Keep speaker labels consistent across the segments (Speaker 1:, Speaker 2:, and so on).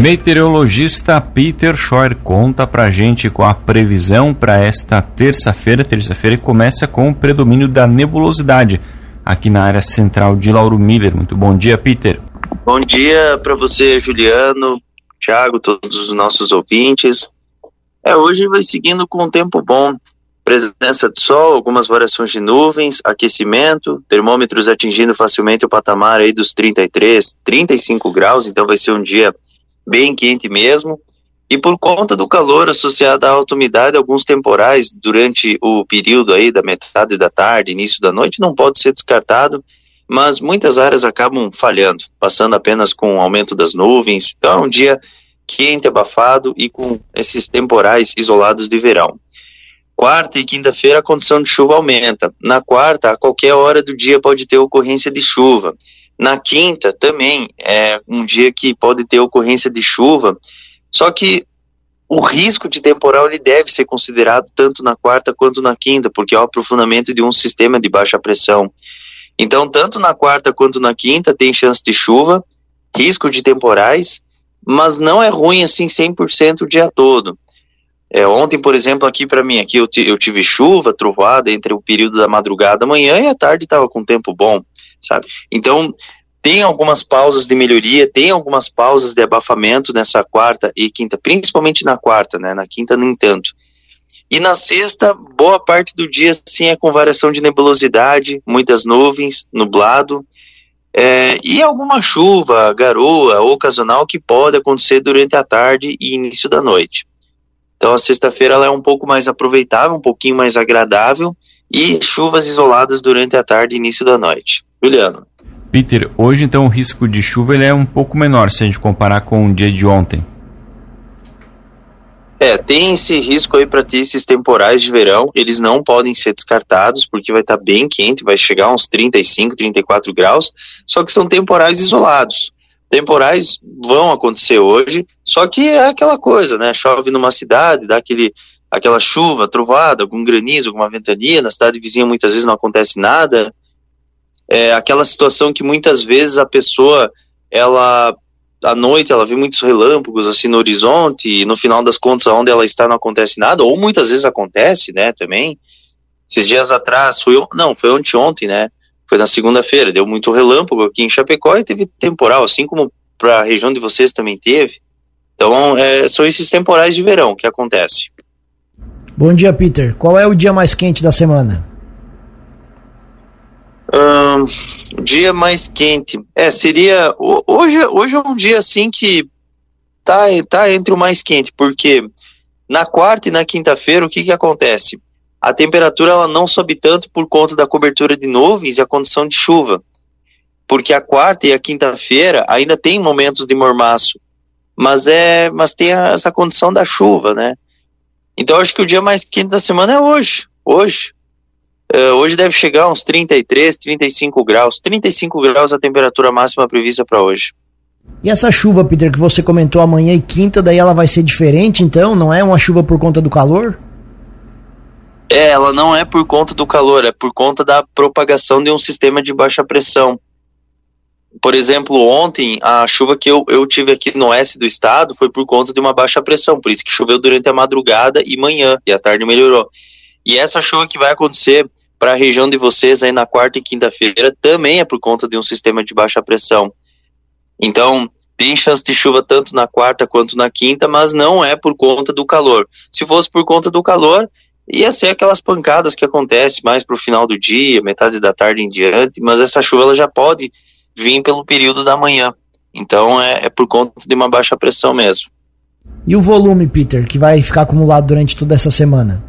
Speaker 1: Meteorologista Peter Schor conta pra gente com a previsão para esta terça-feira. Terça-feira começa com o predomínio da nebulosidade aqui na área central de Lauro Miller. Muito bom dia, Peter.
Speaker 2: Bom dia para você, Juliano, Thiago, todos os nossos ouvintes. É, hoje vai seguindo com um tempo bom. Presença de sol, algumas variações de nuvens, aquecimento, termômetros atingindo facilmente o patamar aí dos 33, 35 graus, então vai ser um dia bem quente mesmo. E por conta do calor associado à alta umidade, alguns temporais durante o período aí da metade da tarde, início da noite, não pode ser descartado mas muitas áreas acabam falhando, passando apenas com o aumento das nuvens. Então é um dia quente, abafado e com esses temporais isolados de verão. Quarta e quinta-feira a condição de chuva aumenta. Na quarta, a qualquer hora do dia pode ter ocorrência de chuva. Na quinta também é um dia que pode ter ocorrência de chuva. Só que o risco de temporal ele deve ser considerado tanto na quarta quanto na quinta, porque é o aprofundamento de um sistema de baixa pressão. Então, tanto na quarta quanto na quinta tem chance de chuva, risco de temporais, mas não é ruim assim 100% o dia todo. É, ontem, por exemplo, aqui para mim, aqui eu, eu, tive chuva, trovoada entre o período da madrugada, manhã e a tarde estava com tempo bom, sabe? Então, tem algumas pausas de melhoria, tem algumas pausas de abafamento nessa quarta e quinta, principalmente na quarta, né? Na quinta, nem tanto. E na sexta, boa parte do dia sim é com variação de nebulosidade, muitas nuvens, nublado, é, e alguma chuva, garoa ocasional que pode acontecer durante a tarde e início da noite. Então a sexta-feira ela é um pouco mais aproveitável, um pouquinho mais agradável e chuvas isoladas durante a tarde e início da noite. Juliano.
Speaker 1: Peter, hoje então o risco de chuva ele é um pouco menor se a gente comparar com o dia de ontem.
Speaker 2: É, tem esse risco aí para ter esses temporais de verão, eles não podem ser descartados porque vai estar tá bem quente, vai chegar a uns 35, 34 graus, só que são temporais isolados. Temporais vão acontecer hoje, só que é aquela coisa, né? Chove numa cidade, dá aquele, aquela chuva, trovada, algum granizo, alguma ventania, na cidade vizinha muitas vezes não acontece nada. É aquela situação que muitas vezes a pessoa ela à noite ela vê muitos relâmpagos assim no horizonte e no final das contas onde ela está não acontece nada, ou muitas vezes acontece, né, também. Esses dias atrás, foi, não, foi ontem, ontem, né, foi na segunda-feira, deu muito relâmpago aqui em Chapecó e teve temporal, assim como para a região de vocês também teve. Então, é, são esses temporais de verão que acontece.
Speaker 3: Bom dia, Peter. Qual é o dia mais quente da semana?
Speaker 2: Um, dia mais quente. É, seria. Hoje, hoje é um dia assim que tá, tá entre o mais quente, porque na quarta e na quinta-feira o que, que acontece? A temperatura ela não sobe tanto por conta da cobertura de nuvens e a condição de chuva. Porque a quarta e a quinta-feira ainda tem momentos de mormaço, mas é, mas tem essa condição da chuva, né? Então acho que o dia mais quente da semana é hoje. Hoje. Uh, hoje deve chegar a uns 33, 35 graus. 35 graus a temperatura máxima prevista para hoje.
Speaker 3: E essa chuva, Peter, que você comentou amanhã e quinta, daí ela vai ser diferente, então? Não é uma chuva por conta do calor?
Speaker 2: É, ela não é por conta do calor, é por conta da propagação de um sistema de baixa pressão. Por exemplo, ontem, a chuva que eu, eu tive aqui no oeste do estado foi por conta de uma baixa pressão, por isso que choveu durante a madrugada e manhã, e a tarde melhorou. E essa chuva que vai acontecer para a região de vocês aí na quarta e quinta-feira também é por conta de um sistema de baixa pressão. Então, tem chance de chuva tanto na quarta quanto na quinta, mas não é por conta do calor. Se fosse por conta do calor, ia ser aquelas pancadas que acontecem mais para o final do dia, metade da tarde em diante, mas essa chuva ela já pode vir pelo período da manhã. Então é, é por conta de uma baixa pressão mesmo.
Speaker 3: E o volume, Peter, que vai ficar acumulado durante toda essa semana?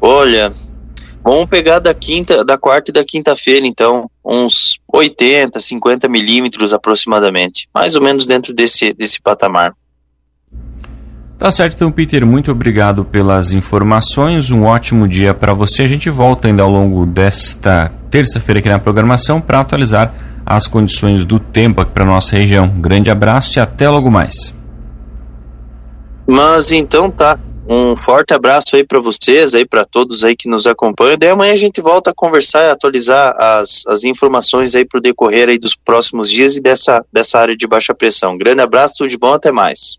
Speaker 2: Olha, Vamos pegar da quinta, da quarta e da quinta-feira, então, uns 80, 50 milímetros aproximadamente, mais ou menos dentro desse, desse patamar.
Speaker 1: Tá certo, então, Peter, muito obrigado pelas informações. Um ótimo dia para você. A gente volta ainda ao longo desta terça-feira aqui na programação para atualizar as condições do tempo aqui para nossa região. Um grande abraço e até logo mais.
Speaker 2: Mas então tá. Um forte abraço aí para vocês, aí para todos aí que nos acompanham. Daí amanhã a gente volta a conversar e atualizar as, as informações aí para o decorrer aí dos próximos dias e dessa, dessa área de baixa pressão. Grande abraço, tudo de bom, até mais.